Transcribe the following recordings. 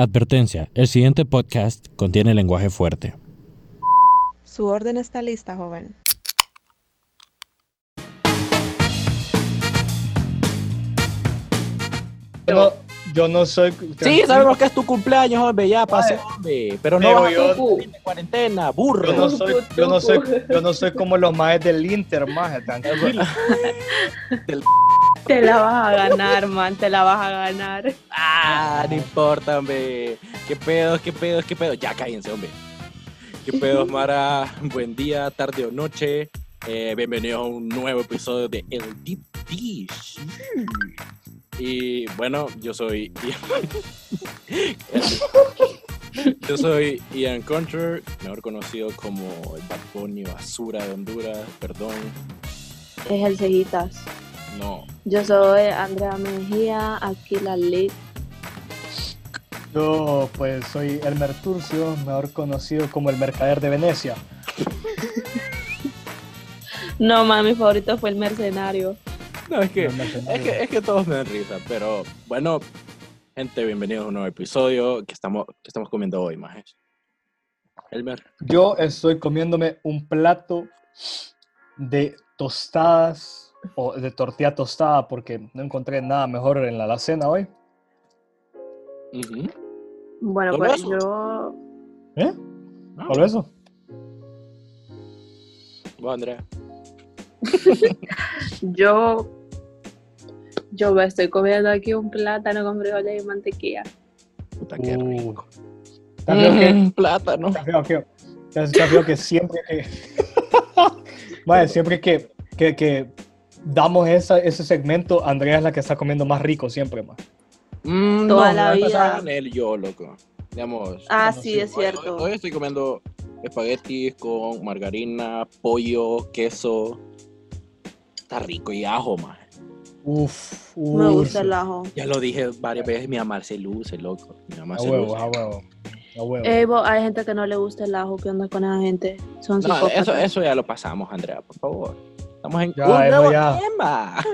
Advertencia, el siguiente podcast contiene lenguaje fuerte. Su orden está lista, joven. Yo no, yo no soy. Sí, sabemos que es tu cumpleaños, hombre, ya pasó, hombre. Pero no Pero vas a yo- de cuarentena, burro. Yo no soy, yo no soy, yo no soy como los maes del Inter, maje, tranquilo. Te la vas a ganar, man, te la vas a ganar. Ah, no importa, hombre. ¿Qué pedos, qué pedos, qué pedos? Ya cállense, hombre. ¿Qué pedos, Mara? Buen día, tarde o noche. Eh, bienvenidos a un nuevo episodio de El Deep Dish. Y bueno, yo soy Ian. yo soy Ian Contra, mejor conocido como el Bad Bunny Basura de Honduras. Perdón, Es el Cejitas. No. Yo soy Andrea Mejía, aquí la lead. Yo, pues, soy Elmer Turcio, mejor conocido como el mercader de Venecia. No, man, mi favorito fue el mercenario. No, es que El mercenario. Es que, es que todos me dan risa, pero bueno, gente, bienvenidos a un nuevo episodio que estamos, que estamos comiendo hoy, majes. Elmer, Yo estoy comiéndome un plato de tostadas o de tortilla tostada porque no encontré nada mejor en la alacena hoy. ujú, Bueno, ¿Solo pues eso? yo. ¿Eh? ah, ¿Por eso? vos, Andrea. Yo. Yo me estoy comiendo aquí un plátano con frijoles y mantequilla. Puta, qué Uh, rico. Está feo que, Mm, plátano. está feo que, está feo que siempre que, Vaya, siempre que, que, que damos esa, ese segmento, Andrea es la que está comiendo más rico siempre, más. Mm, Toda no, la vida. él yo, loco. Digamos. Ah, sí, es hoy- cierto. Hoy, hoy estoy comiendo espaguetis con margarina, pollo, queso. Está rico y ajo, maje. Uf, uf. Me gusta el ajo. Ya lo dije varias veces, mi mamá se luce, loco. Mi mamá A se huevo, luce. a huevo. A huevo. Ey, hay gente que no le gusta el ajo. ¿Qué onda con esa gente? Son No, eso, eso ya lo pasamos, Andrea, por favor. Estamos en Ya, un nuevo ya. tema.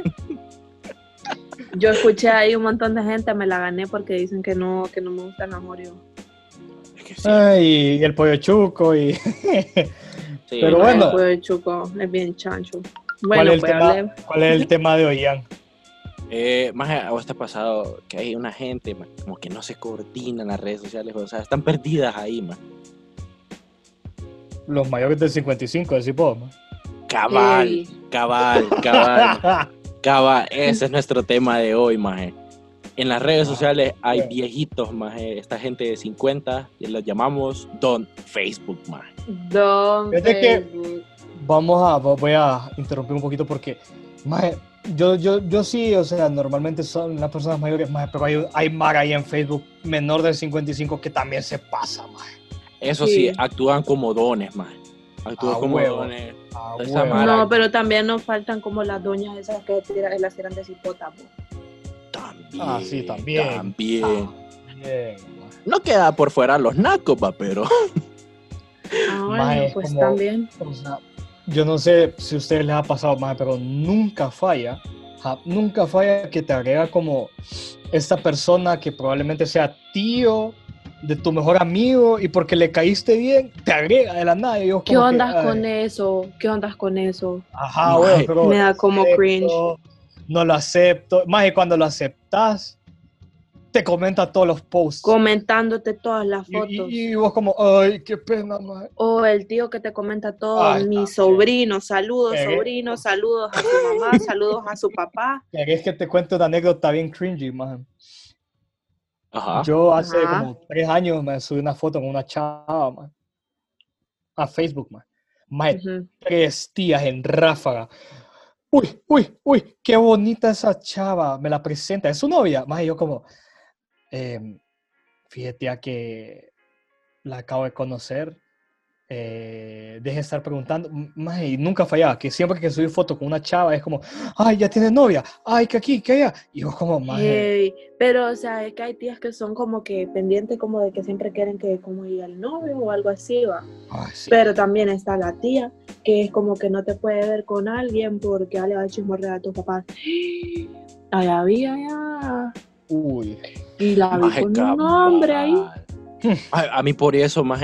Yo escuché ahí un montón de gente, me la gané porque dicen que no, que no me gusta el amorio. Es que sí, Ay, y el pollo chuco y... sí, pero no, bueno. El pollo de chuco es bien chancho. ¿Cuál, Bueno, es el pues tema, hablé. ¿Cuál es el tema de hoy, Ian? Eh, más a vos te ha pasado que hay una gente como que no se coordina en las redes sociales, o sea, están perdidas ahí, man. Los mayores de 55, decís vos, ¿no? Cabal, Ey. cabal, cabal, cabal. Ese es nuestro tema de hoy, maje. En las redes Ah, sociales hay viejitos, maje. Esta gente de 50 y los llamamos Don Facebook, maje. Don Fíjate que- Facebook. Vamos a, voy a interrumpir un poquito porque, maje, yo, yo, yo sí, o sea, normalmente son las personas mayores, maje, pero hay, hay Mara ahí en Facebook menor de 55 que también se pasa, maje. Eso sí, Sí. actúan como dones, maje. Actúan Ah, como dones. No, pero también nos faltan como las doñas esas que tiran, las tiran de cipota. po. También. Ah, sí, también. También. No queda por fuera los nacos, pero. Ah, bueno, pues como- también. O sea, yo no sé si a ustedes les ha pasado más, pero nunca falla, ja, nunca falla que te agrega como esta persona que probablemente sea tío de tu mejor amigo y porque le caíste bien, te agrega de la nada. y yo ¿Qué que, ondas ay, con eso? ¿Qué ondas con eso? Ajá, bueno, pero me da como acepto, cringe. No lo acepto. Más que cuando lo aceptas, te comenta todos los posts. Comentándote todas las Y, fotos. y- y vos como, ay, qué pena, maje". O el tío que te comenta todo, Ay, mi sobrino, saludos sobrino, saludos a su mamá, saludos a su papá. ¿Querés que te cuente una anécdota bien cringy, maje? Ajá. Yo hace Ajá. como tres años me subí una foto con una chava, man. A Facebook, man. Ujú. tres días en ráfaga. Uy, uy, uy, qué bonita esa chava. Me la presenta. Es su novia. Más yo como, em, fíjate a que la acabo de conocer. Eh, deje de estar preguntando. Más y nunca fallaba. Que siempre que subí foto con una chava es como, ay, ya tiene novia. Ay, que aquí, que allá. Y yo como, más. Pero, o sea, es que hay tías que son como que pendientes como de que siempre quieren que como diga el novio o algo así, va. Ay, sí. Pero también está la tía, que es como que no te puede ver con alguien porque ya le va a chismorrear a tus papás. Ay, había ya. Uy. Y la vi con un hombre ahí. A, a mí por eso, más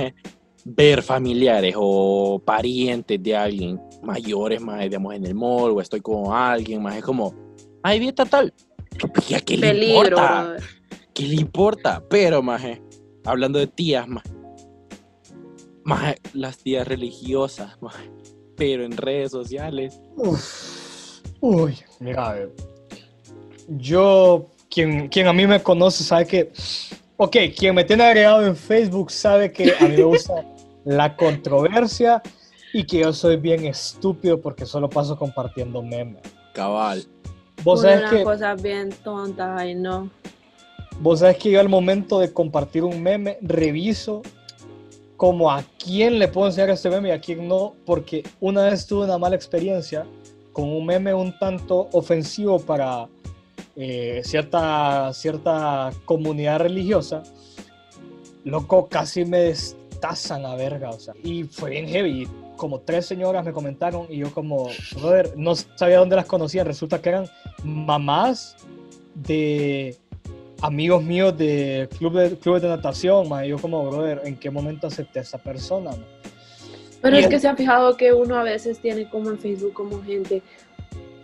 ver familiares o parientes de alguien mayores, más digamos, en el mall o estoy con alguien, más es como, ay, vi esta tal. Ya, ¿qué le Peligro, importa? brother. ¿Qué le importa? Pero, maje, hablando de tías, maje, las tías religiosas, maje, pero en redes sociales. Uf. Uy, mira, a ver. Yo, quien, quien a mí me conoce sabe que, ok, quien me tiene agregado en Facebook sabe que a mí me gusta la controversia y que yo soy bien estúpido porque solo paso compartiendo memes. Cabal. Vos sabés Unas que, cosas bien tontas, ay no. vos sabés que yo al momento de compartir un meme reviso como a quién le puedo enseñar este meme y a quién no, porque una vez tuve una mala experiencia con un meme un tanto ofensivo para eh, cierta, cierta comunidad religiosa. Loco, casi me destazan a verga, o sea, y fue bien heavy. Como tres señoras me comentaron y yo como, brother, no sabía dónde las conocían. Resulta que eran mamás de amigos míos de club de, clubes de natación. Y yo como, brother, ¿en qué momento acepté a esa persona? ma? Pero Y es el- que se han fijado que uno a veces tiene como en Facebook como gente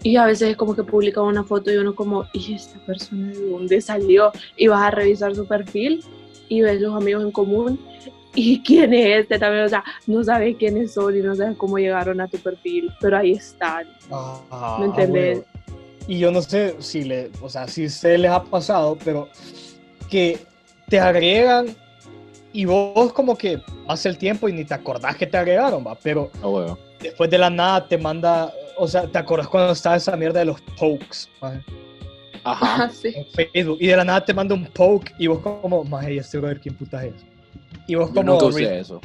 y a veces es como que publica una foto y uno como, ¿y esta persona de dónde salió? Y vas a revisar su perfil y ves los amigos en común y quién es este también, o sea, no sabes quiénes son y no sabes cómo llegaron a tu perfil, pero ahí están. Ah, ¿Me entendés? Y yo no sé si le, o sea, si se les ha pasado, pero que te agregan y vos como que pasa el tiempo y ni te acordás que te agregaron, va, pero huevo. después de la nada te manda, o sea, te acordás cuando estaba esa mierda de los pokes, Ajá. Así. en Facebook, y de la nada te manda un poke y vos como, maje, ¿y este brother quién puta es? Y vos Yo como, nunca usé eso.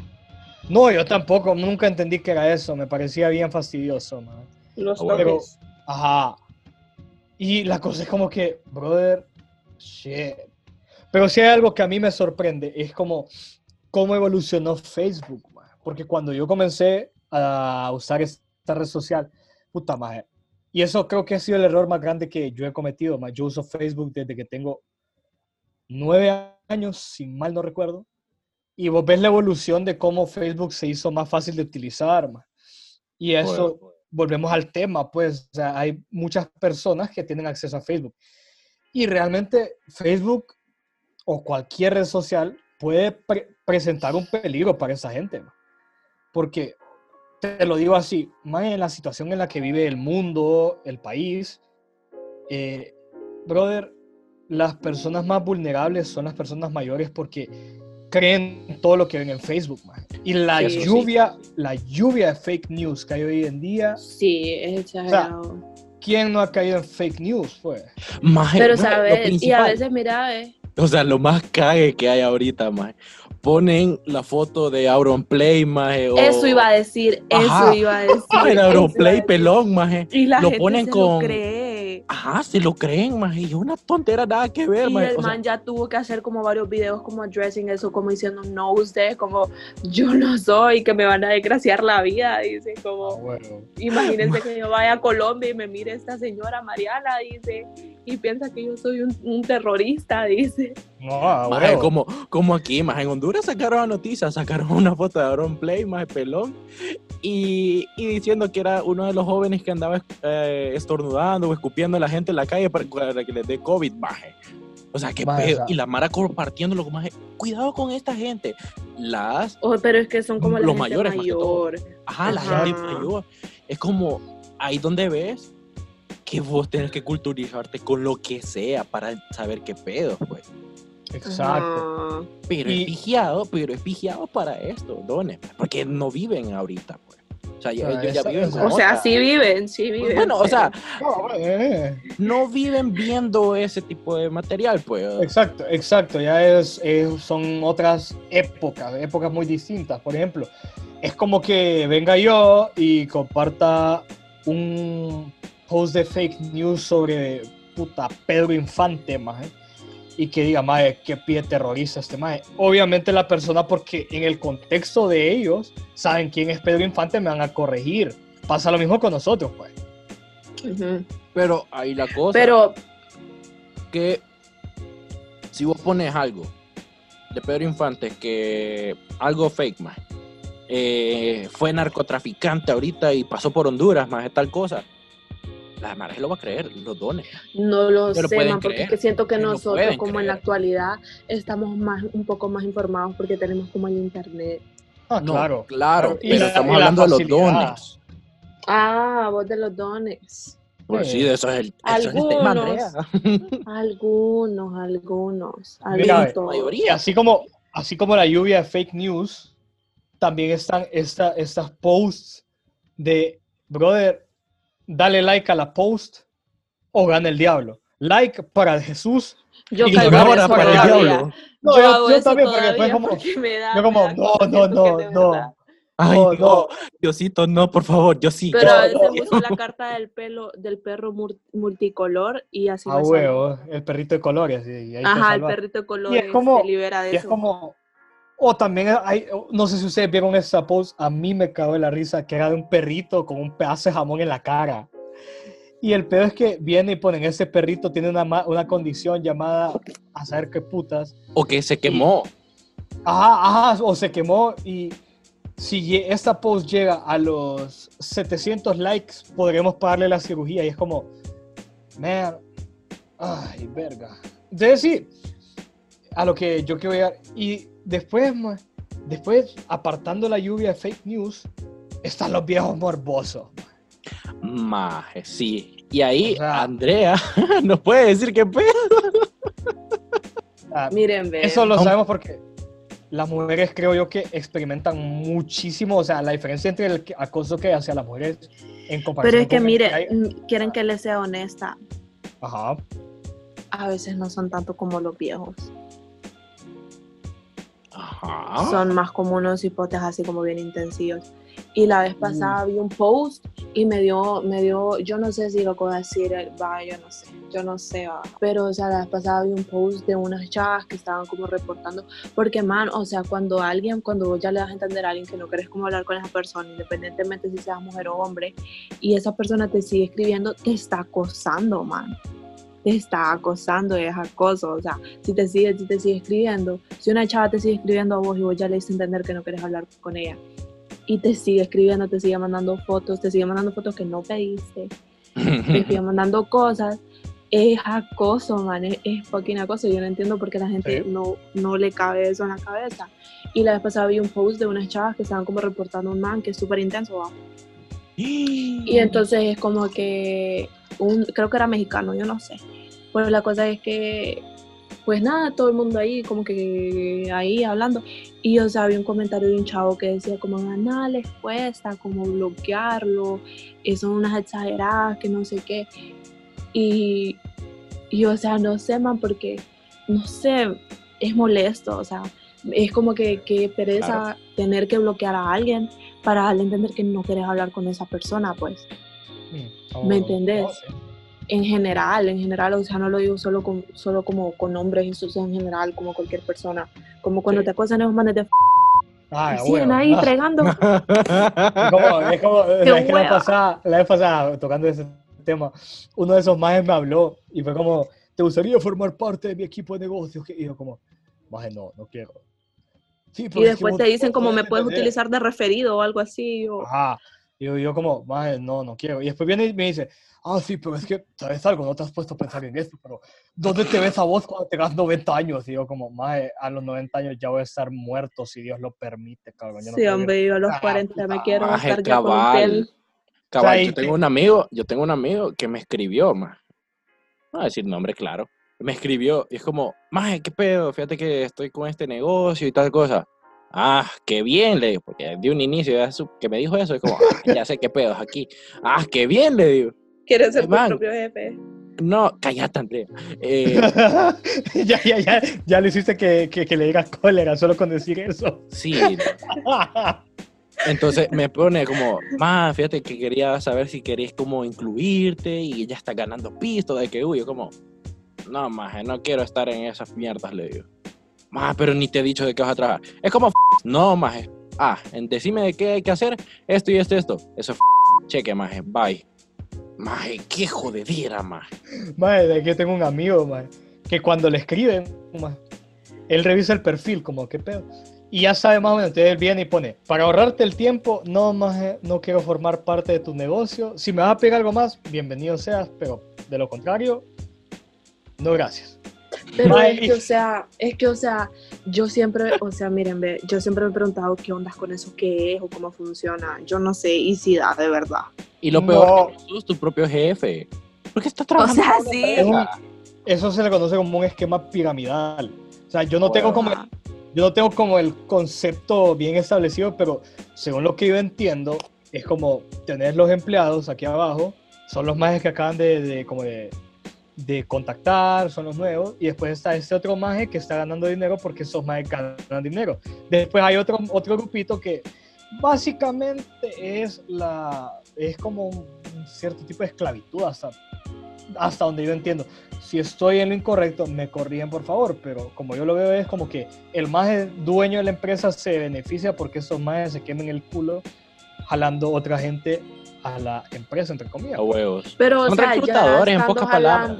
no, yo tampoco, nunca entendí que era eso, me parecía bien fastidioso, maje. Los Ah, bueno. toques. Ajá. Y la cosa es como que, brother, shit. Pero si hay algo que a mí me sorprende, es como cómo evolucionó Facebook, man. Porque cuando yo comencé a usar esta red social, puta madre. Y eso creo que ha sido el error más grande que yo he cometido, man. Yo uso Facebook desde que tengo nueve años, si mal no recuerdo. Y vos ves la evolución de cómo Facebook se hizo más fácil de utilizar, man. Y eso, Bueno, volvemos al tema, pues, o sea, hay muchas personas que tienen acceso a Facebook. Y realmente Facebook o cualquier red social puede pre- presentar un peligro para esa gente. ma. Porque, te lo digo así, más en la situación en la que vive el mundo, el país, eh, brother, las personas más vulnerables son las personas mayores porque creen todo lo que ven en Facebook. Y la Sí, sí. lluvia, la lluvia de fake news que hay hoy en día, Sí, es exagerado. ¿quién no ha caído en fake news? Pues? Maje, Pero, maje, ¿sabes? Y a veces, mira, eh, O sea, lo más cague que hay ahorita, maje. Ponen la foto de Auronplay, maje. o- eso iba a decir, Ajá. eso iba a decir. El eso iba a Auronplay decir. pelón, maje. Y la lo gente ponen se con- lo cree. Ajá, se lo creen, maje. Y es una tontera nada que ver, Y maje. el O sea, man ya tuvo que hacer como varios videos como addressing eso, como diciendo, no usted, como yo no soy, que me van a desgraciar la vida, dice, como, Ah, bueno. imagínense que yo vaya a Colombia y me mire esta señora Mariana, dice, y piensa que yo soy un, un terrorista, dice. No, maje, como, como aquí, maje. En Honduras sacaron la noticia, sacaron una foto de Auronplay, maje, pelón. Y, y diciendo que era uno de los jóvenes que andaba eh, estornudando o escupiendo a la gente en la calle para, para que les dé COVID, maje. O sea, qué Maje, pedo. o sea- Y la Mara compartiéndolo, maje. Cuidado con esta gente. Las Oh, pero es que son como la Los gente mayores, más que todo. mayor. Ajá, la Ajá. gente mayor. Es como ahí donde ves que vos tenés que culturizarte con lo que sea para saber qué pedo, pues. Exacto. Pero Y- es vigiado, pero es vigiado para esto, dones, porque no viven ahorita, pues. O sea, ya- O sea, ellos ya esa- viven o sea- O sea, otra- sí viven, sí viven. Bueno, o sea, eh. no viven viendo ese tipo de material, pues. Exacto, exacto. Ya es, es- son otras épocas, épocas muy distintas. Por ejemplo, es como que venga yo y comparta un post de fake news sobre puta Pedro Infante, maje, y que diga, maje, qué pie terrorista este maje. Obviamente la persona, porque en el contexto de ellos, saben quién es Pedro Infante, me van a corregir. Pasa lo mismo con nosotros, pues. Pero ahí la cosa Pero que si vos pones algo de Pedro Infante que algo fake, más fue narcotraficante ahorita y pasó por Honduras, más tal cosa. La madre lo va a creer, los dones. No lo sé, porque es que siento que nosotros, como en la actualidad, estamos más un poco más informados porque tenemos como el internet. Ah, claro. Claro, pero estamos hablando de los dones. Ah, vos de los dones. Pues sí, de eso es el, algunos, algunos, algunos, Mira, mayoría. Así como, así como la lluvia de fake news, también están esta, estas posts de, brother, dale like a la post o gana el diablo. Like para Jesús yo y ahora para el diablo. No, yo, yo, también, porque después como, yo como, no, no, no, no. Ay, no, Diosito, no, por favor, yo sí. Pero a veces puso la carta del pelo del perro multicolor y así Ah, huevo, el perrito de colores. Y ahí Ajá, el perrito de colores se libera de y eso. Es como, o también hay, no sé si ustedes vieron esa post, a mí me cagó la risa, que era de un perrito con un pedazo de jamón en la cara. Y el pedo es que viene y ponen, ese perrito tiene una, una condición llamada, a saber qué putas. O que se quemó. ajá, ajá, o se quemó y si esta post llega a los 700 likes, podremos pagarle la cirugía. Y es como, man, ay, verga. Entonces sí, a lo que yo quiero llegar. Y después, después, apartando la lluvia de fake news, están los viejos morbosos. Maje, sí. Y ahí, Andrea nos puede decir qué pedo. Miren, ve. Eso lo sabemos porque las mujeres creo yo que experimentan muchísimo, o sea, la diferencia entre el acoso que hacia las mujeres en comparación Pero es que, mire, quieren que les sea honesta. Ajá. A veces no son tanto como los viejos. Ajá. Son más como unos hipotes así como bien intensivos. Y la vez pasada vi un post y me dio, me dio, yo no sé si lo puedo decir, va, yo no sé, yo no sé, va. Pero, o sea, la vez pasada vi un post de unas chavas que estaban como reportando, porque, man, o sea, cuando alguien, cuando vos ya le das a entender a alguien que no querés como hablar con esa persona, independientemente si seas mujer o hombre, y esa persona te sigue escribiendo, te está acosando, man te está acosando, es acoso, o sea, si te sigue, si te sigue escribiendo, si una chava te sigue escribiendo a vos y vos ya le a entender que no querés hablar con ella, y te sigue escribiendo, te sigue mandando fotos, te sigue mandando fotos que no pediste, te sigue mandando cosas, es acoso, man, es, fucking acoso. Yo no entiendo por qué la gente no, no le cabe eso en la cabeza. Y la vez pasada vi un post de unas chavas que estaban como reportando un man que es súper intenso, Y entonces es como que, un, creo que era mexicano, yo no sé. Pues la cosa es que pues nada, todo el mundo ahí, como que ahí hablando. Y o sea, había un comentario de un chavo que decía como, ah, nada les cuesta, como bloquearlo, eh, son unas exageradas, que no sé qué. Y, y o sea, no sé, man, porque, no sé, es molesto, o sea, es como que, que pereza tener que bloquear a alguien para darle a entender que no quieres hablar con esa persona, pues. Mm, ¿Me entendés? En general, en general, o sea, no lo digo solo, con, solo como con hombres, es en general, como cualquier persona. Como cuando te acusan esos manes de Ah, siguen ahí fregando. como, es como la, vez pasada, la vez pasada, tocando ese tema, uno de esos majes me habló y fue como, ¿te gustaría formar parte de mi equipo de negocios? Y yo como, maje, no, no quiero. Sí, y después te dicen como me puedes utilizar de referido o algo así. O... Ajá. Y yo, yo como, maje, no, no quiero. Y después viene y me dice, ah, sí, pero es que, ¿sabes algo? No te has puesto a pensar en esto, pero ¿dónde te ves a vos cuando tengas 90 años? Y yo como, mae, a los 90 años ya voy a estar muerto si Dios lo permite, cabrón. sí, hombre, yo a los 40 me quiero estar ya con él. Cabal, yo tengo un amigo, yo tengo un amigo que me escribió, más. No voy a decir nombre, claro. Me escribió y es como, mae, ¿qué pedo? Fíjate que estoy con este negocio y tal cosa. Ah, qué bien, le digo, porque de un inicio que me dijo eso, es como, ah, ya sé qué pedo aquí. Ah, qué bien, le digo. ¿Quieres ser tu propio jefe? No, cállate, Andrea. Eh, ya, ya, ya, ya le hiciste que, que, le digas cólera solo con decir eso. Sí. Entonces me pone como, más, fíjate que quería saber si querías como incluirte y ya está ganando pisto de que, uy, yo como, no, más, no quiero estar en esas mierdas, le digo. Más, pero ni te he dicho de qué vas a trabajar. Es como, no, más, ah, decime de qué hay que hacer, esto y esto y esto. Eso es cheque, más, bye. Mae, qué jodedera, mae. Mae, de que tengo un amigo, mae, que cuando le escriben, maje, él revisa el perfil, como, ¿qué pedo? Y ya sabe más o menos, entonces él viene y pone, para ahorrarte el tiempo, no, maje, no quiero formar parte de tu negocio. Si me vas a pedir algo más, bienvenido seas, pero de lo contrario, no gracias. Pero es que, o sea, es que, o sea, yo siempre, o sea, miren, ve, yo siempre me he preguntado qué ondas con eso, qué es o cómo funciona. Yo no sé, y si da de verdad. Y lo No. peor es tú sos tu propio jefe. ¿Por qué estás trabajando? sea, para una sí. empresa? Eso se le conoce como un esquema piramidal. O sea, yo no tengo como yo no tengo como el concepto bien establecido, pero según lo que yo entiendo, es como tener los empleados aquí abajo, son los majes que acaban de, de- como de, de contactar, son los nuevos, y después está este otro maje que está ganando dinero porque esos majes ganan dinero. Después hay otro, otro grupito que básicamente es la es como un cierto tipo de esclavitud hasta, hasta donde yo entiendo. Si estoy en lo incorrecto, me corrigen por favor, pero como yo lo veo es como que el más dueño de la empresa se beneficia porque esos más se quemen el culo jalando otra gente a la empresa, entre comillas. A huevos. Pero, o Son sea, ya reclutadores, en pocas palabras.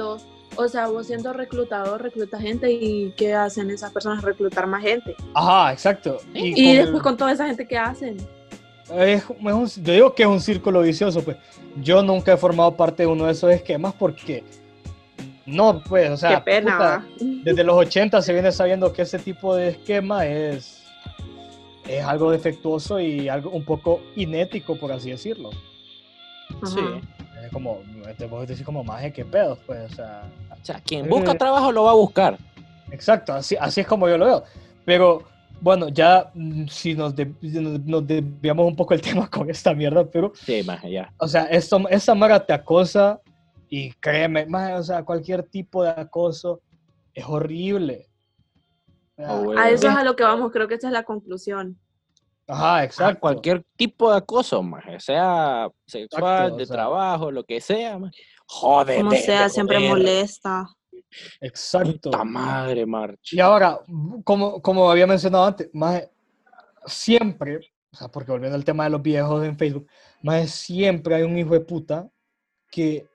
o sea, vos siendo reclutador, reclutas gente y ¿qué hacen esas personas? Reclutar más gente. Ajá, exacto. Y, con el- después con toda esa gente, ¿qué hacen? es- es un- yo digo que es un círculo vicioso, pues. Yo nunca he formado parte de uno de esos esquemas porque no, pues, o sea, Qué pena. puta, desde los 80 se viene sabiendo que ese tipo de esquema es, es algo defectuoso y algo un poco inético, por así decirlo. Sí. Es como, te puedo decir como más que pedos, pues, o sea, O sea, quien busca Eh. trabajo lo va a buscar. exacto, así, así es como yo lo veo. Pero, bueno, ya mm, si nos, de- nos, nos desviamos un poco el tema con esta mierda, pero, Sí, más allá. o sea, esto, esa mara te acosa y créeme, maje, o sea, cualquier tipo de acoso es horrible. O sea, Ah, huevo. A eso es a lo que vamos, creo que esa es la conclusión. Ajá, exacto. Cualquier tipo de acoso, más, sea sexual, Exacto, de o sea. trabajo, lo que sea, más. Joder, Como sea, siempre molesta. Exacto. Puta madre, March. Y ahora, como, como había mencionado antes, más siempre, o sea, porque volviendo al tema de los viejos en Facebook, más siempre hay un hijo de puta que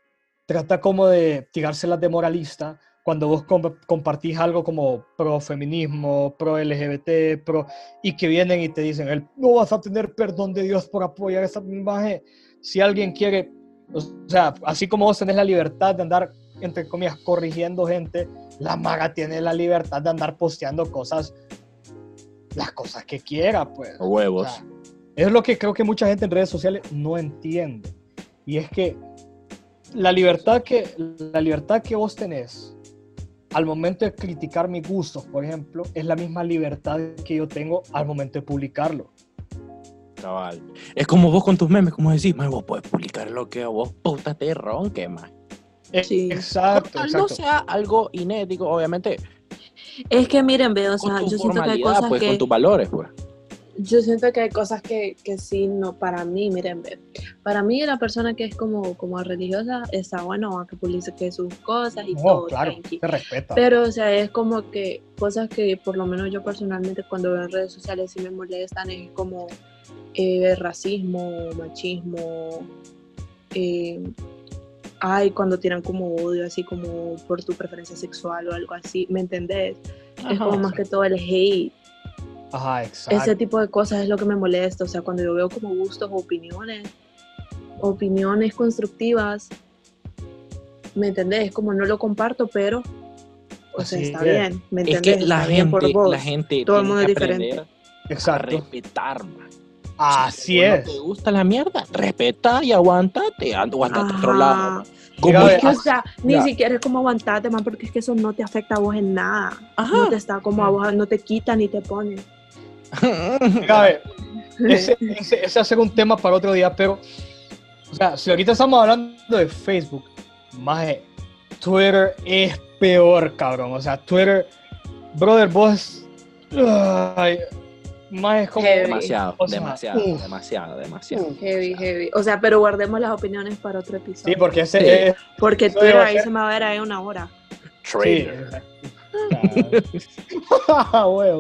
trata como de tirárselas de moralista cuando vos comp- compartís algo como pro feminismo, pro LGBT, pro y que vienen y te dicen, "El- no vas a tener perdón de Dios por apoyar esa imagen. Si alguien quiere, o sea, así como vos tenés la libertad de andar, entre comillas, corrigiendo gente, la maga tiene la libertad de andar posteando cosas, las cosas que quiera, pues. O Huevos. sea, es lo que creo que mucha gente en redes sociales no entiende. Y es que la libertad que, la libertad que vos tenés al momento de criticar mis gustos, por ejemplo, es la misma libertad que yo tengo al momento de publicarlo. Cabal. Es como vos con tus memes, como decís, "Mae, vos puedes publicar lo que a vos puta te ronque, más. Eh, Sí. Exacto, no exacto. sea algo inédito, obviamente, Es que miren, ve, o sea, yo siento que hay cosas pues, que... con tus valores, pues. Yo siento que hay cosas que, que sí, no, para mí, miren, para mí la persona que es como, como religiosa está bueno que publique sus cosas y No, todo, claro, tranqui. se respeta. Pero, o sea, es como que cosas que por lo menos yo personalmente cuando veo en redes sociales sí me molestan, es como eh, racismo, machismo, eh, ay, cuando tiran como odio, así como por tu preferencia sexual o algo así, ¿me entendés? es Ajá, como más que todo el hate. Ajá, exacto. Ese tipo de cosas es lo que me molesta, o sea, cuando yo veo como gustos o opiniones, opiniones constructivas, ¿me entendés? Como no lo comparto, pero, o sea, Así está es. bien, ¿me Es entendés? que la Está bien por gente, vos. la gente Todo el mundo es diferente. a Exacto. respetar, man. Así Si a vos es. No te gusta la mierda, respeta y aguantate, aguantate a otro Ajá. lado. man. Como Es que, o sea, ni Ya. siquiera es como aguantarte, man, porque es que eso no te afecta a vos en nada. Ajá. No te está como a vos, no te quita ni te pone. Ese, ese, ese va a ser un tema para otro día, pero, o sea, si ahorita estamos hablando de Facebook, más Twitter es peor, cabrón. O sea, Twitter, brother, vos, ay, más es como, Heavy. Demasiado, O sea, demasiado, demasiado, demasiado. Heavy, heavy. O sea, pero guardemos las opiniones para otro episodio. sí, porque ese Sí. es, Porque Twitter ahí se me va a ver ahí una hora. Sí.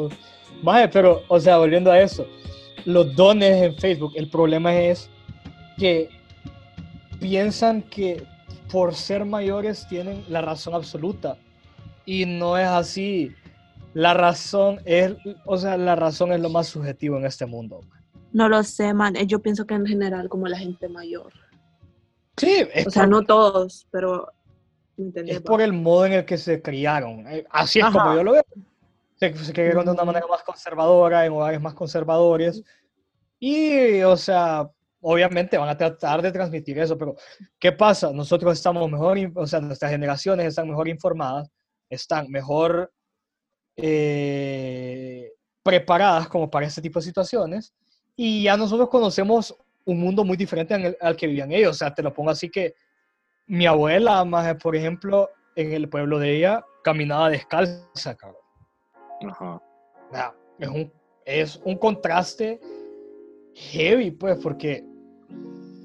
Maje, pero, o sea, volviendo a eso, los dones en Facebook, el problema es que piensan que por ser mayores tienen la razón absoluta. Y no es así. La razón es, o sea, la razón es lo más subjetivo en este mundo. No lo sé, man. Yo pienso que en general como la gente mayor. Sí, es, O sea, por, no todos, pero... ¿me es por el modo en el que se criaron. Eh, Así es como Ajá. yo lo veo. Se, se de una Mm. manera más conservadora, en hogares más conservadores. Y, o sea, obviamente van a tratar de transmitir eso, pero ¿qué pasa? Nosotros estamos mejor, o sea, nuestras generaciones están mejor informadas, están mejor eh, preparadas como para este tipo de situaciones y ya nosotros conocemos un mundo muy diferente al, al que vivían ellos. O sea, te lo pongo así que mi abuela, más por ejemplo, en el pueblo de ella, caminaba descalza, cabrón. Ajá. Es un, es un contraste heavy, pues, porque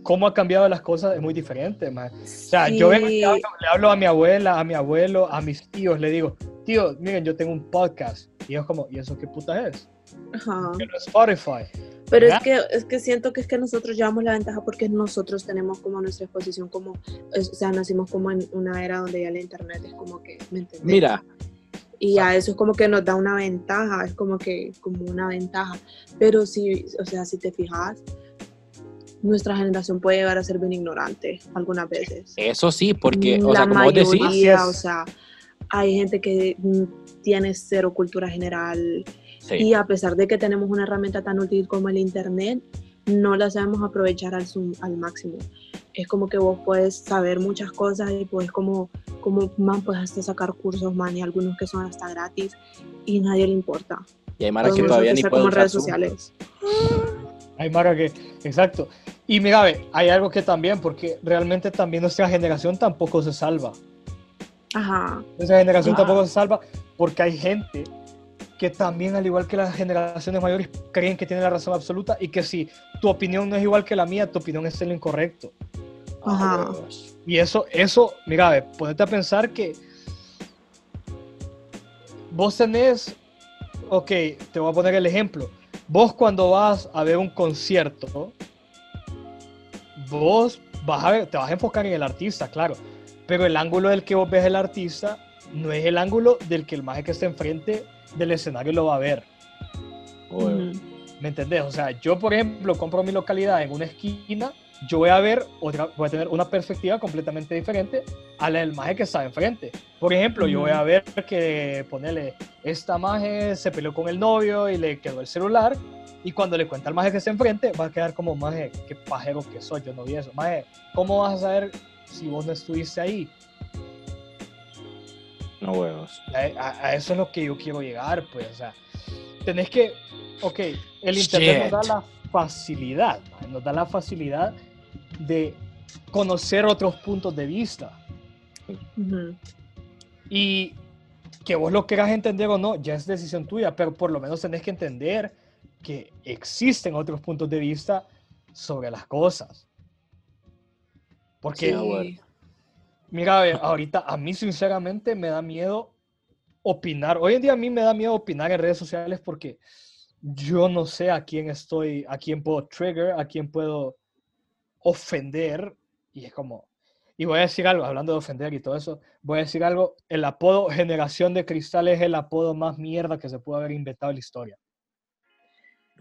cómo ha cambiado las cosas es muy diferente, man. O sea, yo vengo y le Sí. hablo, le hablo a mi abuela, a mi abuelo, a mis tíos, le digo, tío, miren, yo tengo un podcast. Y ellos como, ¿y eso qué puta es? Ajá. Es Spotify. Pero es que, es que siento que es que nosotros llevamos la ventaja porque nosotros tenemos como nuestra exposición como, o sea, nacimos como en una era donde ya el internet es como que, ¿me entendés? Mira, Y ya eso es como que nos da una ventaja, es como que, como una ventaja. Pero si, o sea, si te fijas, nuestra generación puede llegar a ser bien ignorante algunas veces. eso sí, porque, o la sea, como vos decís, mayoría, Así es. o sea, hay gente que mm, tiene cero cultura general, sí, y a pesar de que tenemos una herramienta tan útil como el Internet, no la sabemos aprovechar al máximo. Es como que vos puedes saber muchas cosas y puedes como, como man, puedes hasta sacar cursos, man, y algunos que son hasta gratis y nadie le importa. y hay Mara que el todavía ni puede usar redes Zoom. sociales. Hay Mara que, exacto. Y mira, ve, hay algo que también, porque realmente también nuestra generación tampoco se salva. Ajá. Nuestra generación Ah. tampoco se salva porque hay gente que también, al igual que las generaciones mayores, creen que tienen la razón absoluta y que si tu opinión no es igual que la mía, tu opinión es en lo incorrecto. Ajá. Y eso, eso, mira, ponete a pensar que vos tenés, ok, te voy a poner el ejemplo. Vos cuando vas a ver un concierto, vos vas a ver, te vas a enfocar en el artista, claro, pero el ángulo del que vos ves el artista no es el ángulo del que el maje que está enfrente del escenario lo va a ver. ¿Me entendés? O sea, yo, por ejemplo, compro mi localidad en una esquina, yo voy a ver otra, voy a tener una perspectiva completamente diferente a la del maje que está enfrente. Por ejemplo, yo voy a ver que, ponele, esta maje se peleó con el novio y le quedó el celular, y cuando le cuenta al maje que está enfrente, va a quedar como, maje, qué pajero que soy, yo no vi eso. Maje, ¿cómo vas a saber si vos no estuviste ahí? No huevos. A, a- a eso es lo que yo quiero llegar, pues, o sea, tenés que, ok, el internet nos Shit. da la facilidad, nos da la facilidad de conocer otros puntos de vista Ujú. y que vos lo quieras entender o no, ya es decisión tuya, pero por lo menos tenés que entender que existen otros puntos de vista sobre las cosas. Porque Sí, bueno. Mira, a ver, ahorita a mí sinceramente me da miedo opinar. Hoy en día a mí me da miedo opinar en redes sociales porque yo no sé a quién estoy, a quién puedo trigger, a quién puedo ofender. Y es como, y voy a decir algo, hablando de ofender y todo eso, voy a decir algo, el apodo Generación de Cristal es el apodo más mierda que se pudo haber inventado en la historia.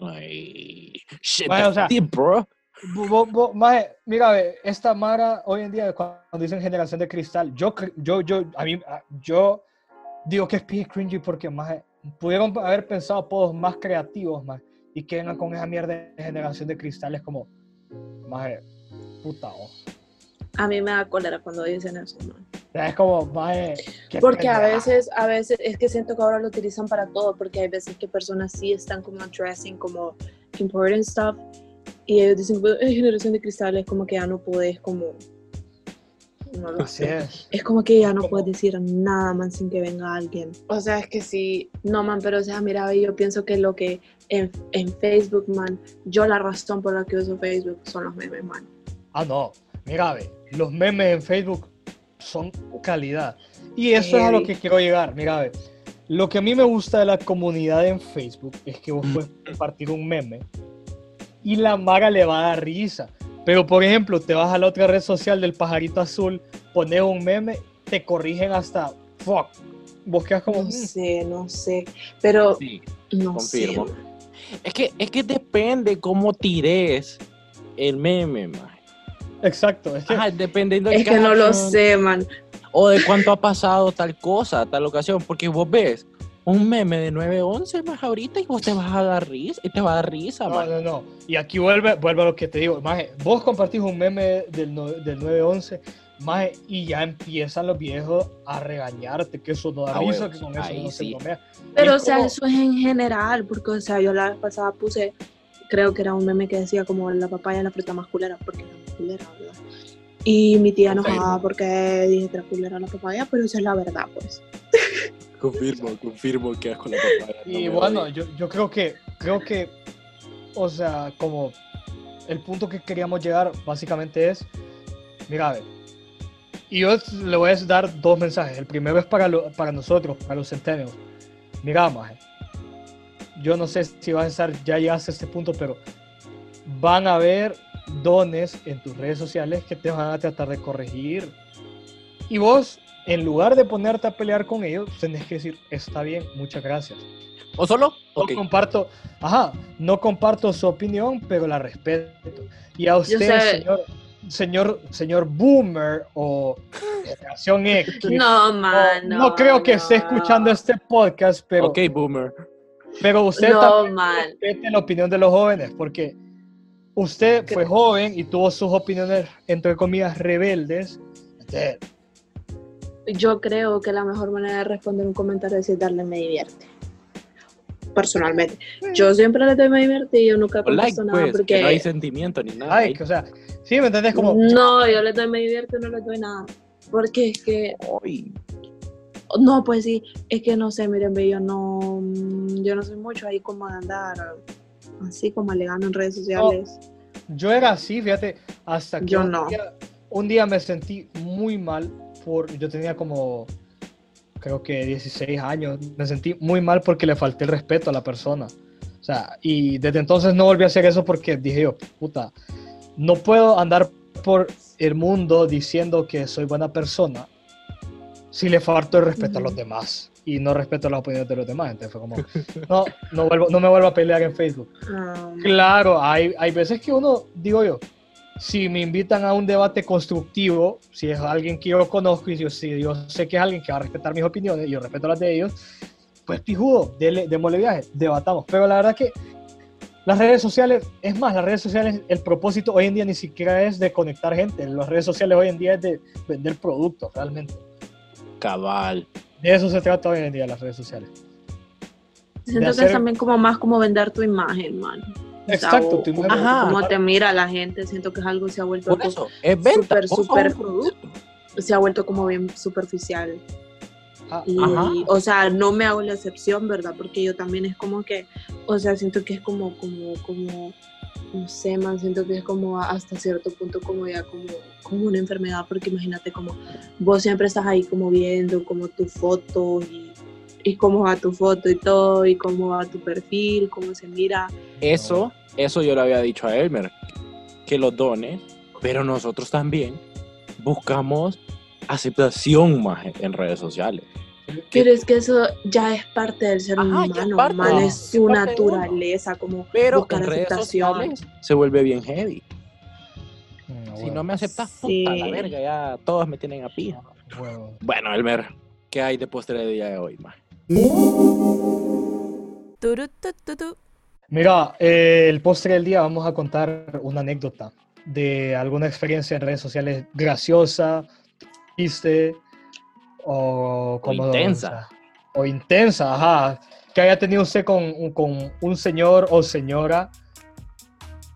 Ay, shit, Bueno, o sea, deep, bro. Bo- bo- maje, mira, esta Mara hoy en día cuando dicen generación de cristal, yo, yo, yo, a mí, yo digo que es cringy porque maje, pudieron haber pensado apodos más creativos, más y que vengan con esa mierda de generación de cristal es como, maje, A mí me da cólera cuando dicen eso, man. O sea, es como, qué Porque a pendeja. veces, a veces, es que siento que ahora lo utilizan para todo, porque hay veces que personas sí están como addressing como important stuff, y ellos dicen, "Pues, "Eh, generación de cristales, como que ya no puedes, como, no lo Así sé. es. Es como que ya no Como- puedes decir nada, man, sin que venga alguien. O sea, es que sí, no, man, pero o sea, mira, yo pienso que lo que en, en Facebook, man, yo la razón por la que uso Facebook son los memes, man. Ah, no. Mira, ve, los memes en Facebook son calidad. Y eso es a lo que quiero llegar. Mira, ve, lo que a mí me gusta de la comunidad en Facebook es que vos Mm. puedes compartir un meme y la Mara le va a dar risa. Pero, por ejemplo, te vas a la otra red social del pajarito azul, pones un meme, te corrigen hasta fuck. vos quedas como... No "Mm, sé, no sé. Pero Sí, no confirmo. sé. Es que, es que depende cómo tires el meme, maje. Exacto, es que... Ajá, dependiendo Es que no lo sé, man. O de cuánto ha pasado tal cosa, tal ocasión. Porque vos ves un meme de 911 más ahorita y vos te vas a dar risa. Y te va a dar risa, No, maje. no, no. Y aquí vuelve, vuelve a lo que te digo. Maje, vos compartís un meme del, no- del 911, maje, y ya empiezan los viejos a regañarte, que eso no da Ah, risa, huevos. que con eso no se sí. bromea. Pero, o Es sea, como- eso es en general, porque, o sea, yo la vez pasada puse, creo que era un meme que decía como la papaya es la fruta más culera, porque Y mi tía Confirmo. enojada porque dije que era culera la papaya, pero esa es la verdad, pues. Confirmo, confirmo que con la papaya. Y no me bueno, yo, yo creo que, creo que, o sea, como el punto que queríamos llegar básicamente es, mira, a ver, y yo le voy a dar dos mensajes. El primero es para, lo- para nosotros, para los centennials. Mira, maje, yo no sé si vas a estar, ya llegaste a este punto, pero van a haber dones en tus redes sociales que te van a tratar de corregir. Y vos, en lugar de ponerte a pelear con ellos, tenés que decir, está bien, muchas gracias. ¿O solo? No comparto, ajá, no comparto su opinión, pero la respeto. Y a usted, sé- señor, señor, señor Boomer o Generación X, No, man, no. no creo que no. esté escuchando este podcast, pero, Ok, boomer. pero usted No, también man. respete la opinión de los jóvenes, porque usted fue joven y tuvo sus opiniones, entre comillas, rebeldes. Yo creo que la mejor manera de responder un comentario es decir, darle me divierte. Personalmente. Yo siempre le doy me divierte y yo nunca O like, contesto nada pues, porque... que no hay sentimiento ni nada. like, o sea, sí, ¿me entendés? Como, No, yo le doy me divierte no le doy nada. Porque es que, Ay, no, pues sí, es que no sé, miren, yo no, yo no soy mucho ahí como de andar así como alegando en redes sociales. Yo era así, fíjate, hasta que Yo un, no. día, un día me sentí muy mal por, yo tenía como, creo que 16 años, me sentí muy mal porque le falté el respeto a la persona. O sea, y desde entonces no volví a hacer eso porque dije yo, puta, no puedo andar por el mundo diciendo que soy buena persona si le falto el respeto a los Ujú. demás y no respeto las opiniones de los demás. Entonces fue como, no, no, vuelvo, no me vuelvo a pelear en Facebook. Ah, Claro, hay, hay veces que uno, digo yo, si me invitan a un debate constructivo, si es alguien que yo conozco y si, si yo sé que es alguien que va a respetar mis opiniones y yo respeto las de ellos, pues pijudo, dele, démosle viaje, debatamos. Pero la verdad que las redes sociales, es más, las redes sociales, el propósito hoy en día ni siquiera es de conectar gente, las redes sociales hoy en día es de vender productos, realmente. Cabal. De eso se trata hoy en día las redes sociales. Siento que es también como más como vender tu imagen, man. O sea, Exacto, o imagen. Ajá. como te mira la gente, siento que es algo que se ha vuelto Por eso, es venta. un producto. se ha vuelto como bien superficial. Ah, Y, Ajá. o sea, no me hago la excepción, ¿verdad? Porque yo también es como que, o sea, siento que es como, como, como, no sé, man, siento que es como hasta cierto punto como ya como, como una enfermedad, porque imagínate como vos siempre estás ahí como viendo como tu foto y, y cómo va tu foto y todo, y cómo va tu perfil, cómo se mira. Eso, eso yo le había dicho a Elmer, que los dones, pero nosotros también buscamos aceptación más en redes sociales. Pero es que eso ya es parte del ser Ajá, humano, parte, man, ajá, es su naturaleza, como Pero buscar aceptación. se vuelve bien heavy. mm, Si no me aceptas, Sí. puta la verga, ya todos me tienen a pija. huevo. Bueno, Elmer, ¿qué hay de postre de día de hoy, más? Mira, eh, el postre del día vamos a contar una anécdota de alguna experiencia en redes sociales graciosa, triste o, como, intensa. o intensa, ajá, que haya tenido usted con, un- con un señor o señora.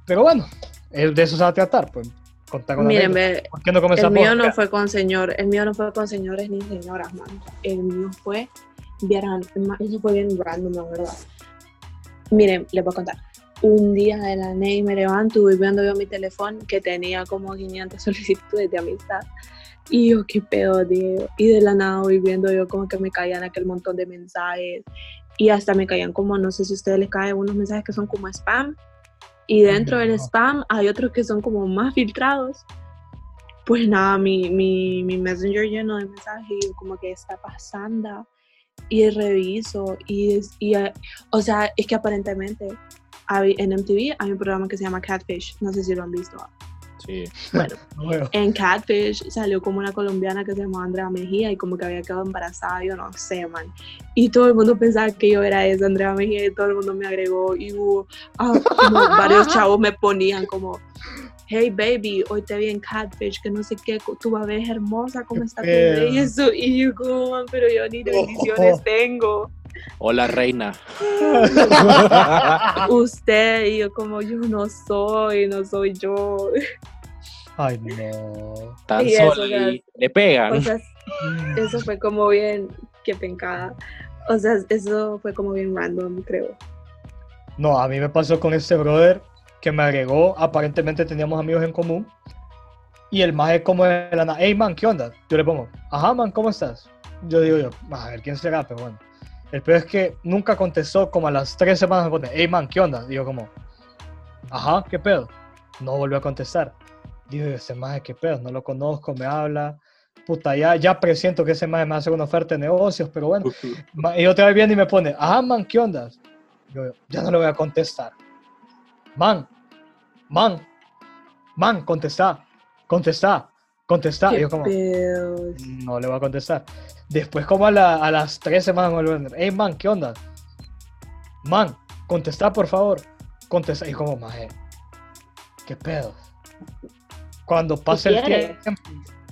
Pero bueno, de eso se va a tratar, pues contar una Miren, ve, ¿Por qué no comenzamos? El mío no fue con señor, el mío no fue con señores ni señoras, man. El mío fue, vieran, eso fue bien random, la verdad. Miren, les voy a contar. Un día de la ney me levanto y viendo yo mi teléfono que tenía como 500 solicitudes de amistad. Y yo, qué pedo, Diego. Y de la nada voy viendo yo como que me caían aquel montón de mensajes. Y hasta me caían como, no sé si a ustedes les caen unos mensajes que son como spam. Y dentro del spam hay otros que son como más filtrados. Pues nada, mi, mi, mi messenger lleno de mensajes y yo como que está pasando. y reviso y, y, eh, o sea, es que aparentemente en MTV hay un programa que se llama Catfish, no sé si lo han visto. Sí. Bueno, Bueno, en Catfish salió como una colombiana que se llamaba Andrea Mejía y como que había quedado embarazada, yo no sé, man. Y todo el mundo pensaba que yo era esa Andrea Mejía y todo el mundo me agregó y hubo ah, varios chavos me ponían como, hey baby, hoy te vi en Catfish, que no sé qué, tu bebé es hermosa, ¿cómo está tu bebé? Y eso, y yo como, man, pero yo ni bendiciones tengo. Hola, reina. Usted, y yo como, yo no soy, no soy yo. Ay, no. Tan Y sola le pegan. O sea, eso fue como bien, qué pencada. O sea, eso fue como bien random, creo. No, a mí me pasó con este brother que me agregó. Aparentemente teníamos amigos en común. Y el más es como de la nada. Hey, man, ¿qué onda? Yo le pongo, ajá, man, ¿cómo estás? Yo digo yo, a ver, ¿quién será? Pero bueno. El peor es que nunca contestó. Como a las tres semanas me pone, hey, man, ¿qué onda? Digo como, ajá, ¿qué pedo? No volvió a contestar. Digo yo, ese más, ¿qué pedo? No lo conozco, me habla. Puta, ya, ya presiento que ese más me hacer una oferta de negocios, pero bueno. Y otra vez viene y me pone, ajá, man, ¿qué onda? Yo, ya no le voy a contestar. Man, man, man, contesta, contesta, contesta. Y Qué yo como, pedos. no le voy a contestar. Después como a, la- a las tres semanas me vuelven, hey, man, ¿qué onda? Man, contesta, por favor. Contesta. Y como, maje, ¿qué pedo? Cuando pasa el tiempo,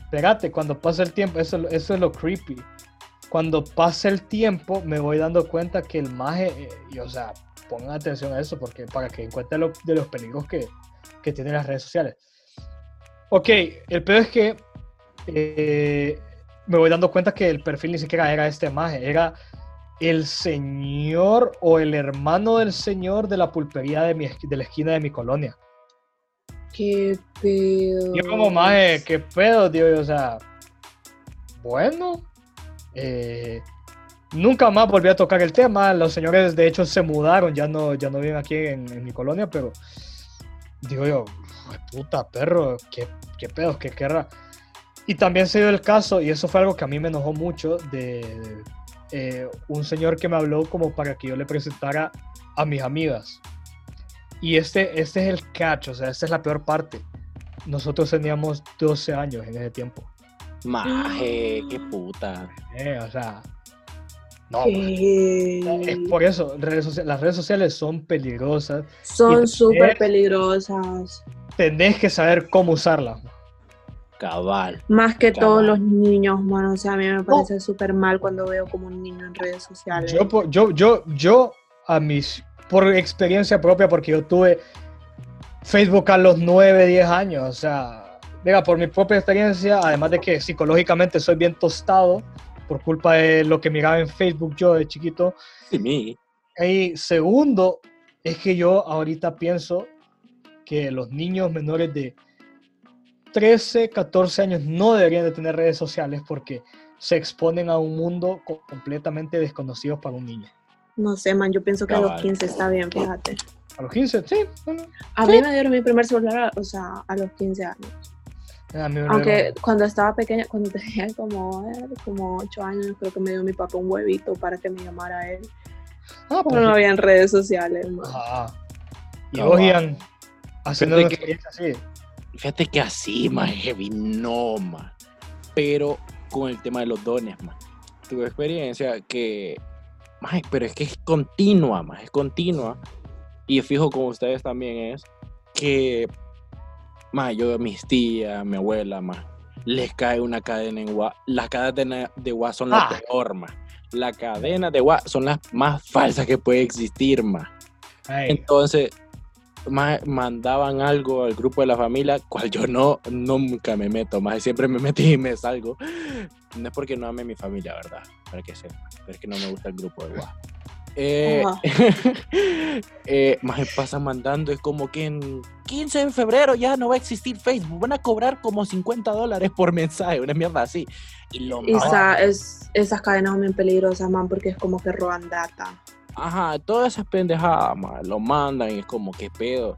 espérate, cuando pasa el tiempo, eso, eso es lo creepy. Cuando pasa el tiempo, me voy dando cuenta que el maje, eh, y, o sea, pongan atención a eso porque para que encuentren lo- de los peligros que, que tienen las redes sociales. Ok, el peor es que eh, me voy dando cuenta que el perfil ni siquiera era este maje, era el señor o el hermano del señor de la pulpería de, mi, de la esquina de mi colonia. Qué pedo. Yo como maje, qué pedo, tío, o sea, bueno, eh, nunca más volví a tocar el tema, los señores de hecho se mudaron, ya no, ya no viven aquí en, en mi colonia, pero digo yo, "Ay, puta perro, qué, qué pedo, qué querrá. Y también se dio el caso, y eso fue algo que a mí me enojó mucho, de eh, un señor que me habló como para que yo le presentara a mis amigas. Y este, este es el catch, o sea, esta es la peor parte. Nosotros teníamos 12 años en ese tiempo. Maje, qué puta. Eh, o sea, no. pues. Es por eso, redes las redes sociales son peligrosas. Son súper peligrosas. Tenés que saber cómo usarlas. Cabal. Más que todos los niños, mano. O sea, a mí me parece súper mal cuando veo como un niño en redes sociales. Yo, por- yo, yo, yo, a mis, por experiencia propia, porque yo tuve Facebook a los 9, 10 años, o sea, mira, por mi propia experiencia, además de que psicológicamente soy bien tostado por culpa de lo que miraba en Facebook yo de chiquito, Sí, mi. Y segundo, es que yo ahorita pienso que los niños menores de 13, 14 años no deberían de tener redes sociales porque se exponen a un mundo co- completamente desconocido para un niño. No sé, man. Yo pienso que a los Cabal. 15 está bien, fíjate. A los 15, sí. bueno, A mí me dieron mi primer celular, o sea, a los 15 años. A mí me lo Aunque cuando estaba pequeña, cuando tenía como, ver, como 8 años, creo que me dio mi papá un huevito para que me llamara a él. Ah, pues Pero no sí. habían redes sociales, man. Y vos. Ian, haciendo una experiencia así. Fíjate que así, más heavy, no, más. Pero con el tema de los dones, más. Tuve experiencia que, más, pero es que es continua, más, es continua. Y fijo con ustedes también es que, más, yo, mis tías, mi abuela, más, les cae una cadena en WhatsApp. Las cadenas de WhatsApp son la Ah. peor, más. Las cadenas de WhatsApp son las más falsas que puede existir, más. Entonces, ma- mandaban algo al grupo de la familia, cual yo no, nunca me meto, más siempre me metí y me salgo. No es porque no ame mi familia, ¿verdad? Para que sepa, pero es que no me gusta el grupo de WhatsApp. Eh, eh, más pasa mandando, es como que en 15 de febrero ya no va a existir Facebook, van a cobrar como 50 dólares por mensaje, una mierda así. Y lo Y esa- es, esas cadenas son bien peligrosas, man, porque es como que roban data. Ajá, todas esas pendejadas, ma, lo mandan y es como, ¿qué pedo?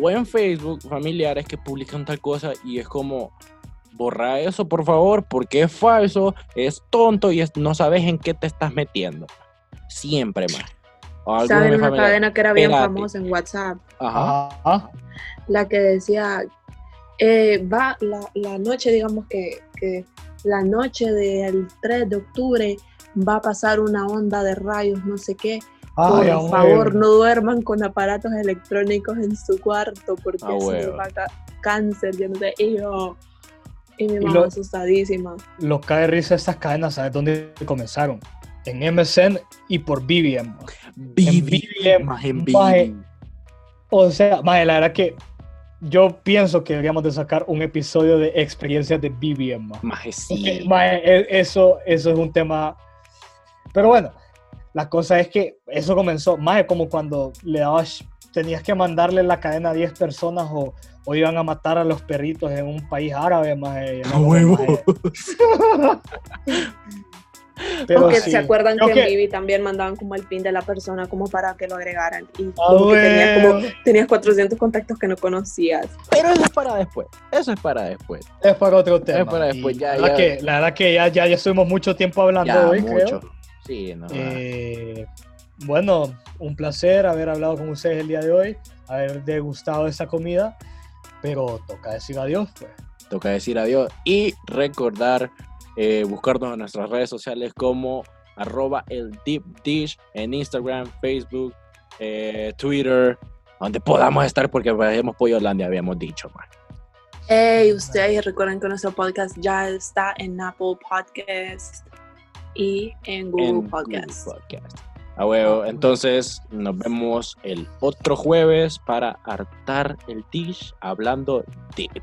O en Facebook, familiares que publican tal cosa y es como, borra eso, por favor, porque es falso, es tonto y es- no sabes en qué te estás metiendo. Siempre más. ¿Saben una cadena que era bien famosa en WhatsApp? Ajá. Ajá. La que decía, eh, va la, la noche, digamos que, que la noche del 3 de octubre va a pasar una onda de rayos, no sé qué. Por Ay, favor, no duerman con aparatos electrónicos en su cuarto porque huevo. va cáncer, yo no sé. Y yo, y mi Y mamá lo- asustadísima. Lo cae de risa estas cadenas, ¿sabes dónde comenzaron? En MSN y por BBM. BBM, más en maje. Vivi. O sea, mae, la verdad que yo pienso que deberíamos de sacar un episodio de experiencias de BBM. Maje, Porque, sí. mae, e- eso, eso es un tema. Pero bueno, la cosa es que eso comenzó, más como cuando le dabas, tenías que mandarle la cadena a 10 personas o, o iban a matar a los perritos en un país árabe, más. A huevo. Pero Porque sí, se acuerdan que en Vivi también mandaban como el pin de la persona como para que lo agregaran. Y Ah, como que tenías, como, tenías 400 contactos que no conocías. Pero eso es para después. Eso es para después. Es para otro tema. para después, ya, la, verdad ya. Que, la verdad que ya, ya, ya estuvimos mucho tiempo hablando Ya, hoy, mucho. creo. Sí, no. Eh, bueno, un placer haber hablado con ustedes el día de hoy, haber degustado esta comida, pero toca decir adiós, pues. Toca decir adiós y recordar eh, buscarnos en nuestras redes sociales como arroba el deep dish en Instagram, Facebook, eh, Twitter, donde podamos estar porque parecemos Pollo Hollandia, habíamos dicho. man. Hey, ustedes recuerden que nuestro podcast ya está en Apple Podcast y en Google En Podcast. Google Podcast. A huevo, entonces nos vemos el otro jueves para hartar el dish hablando deep.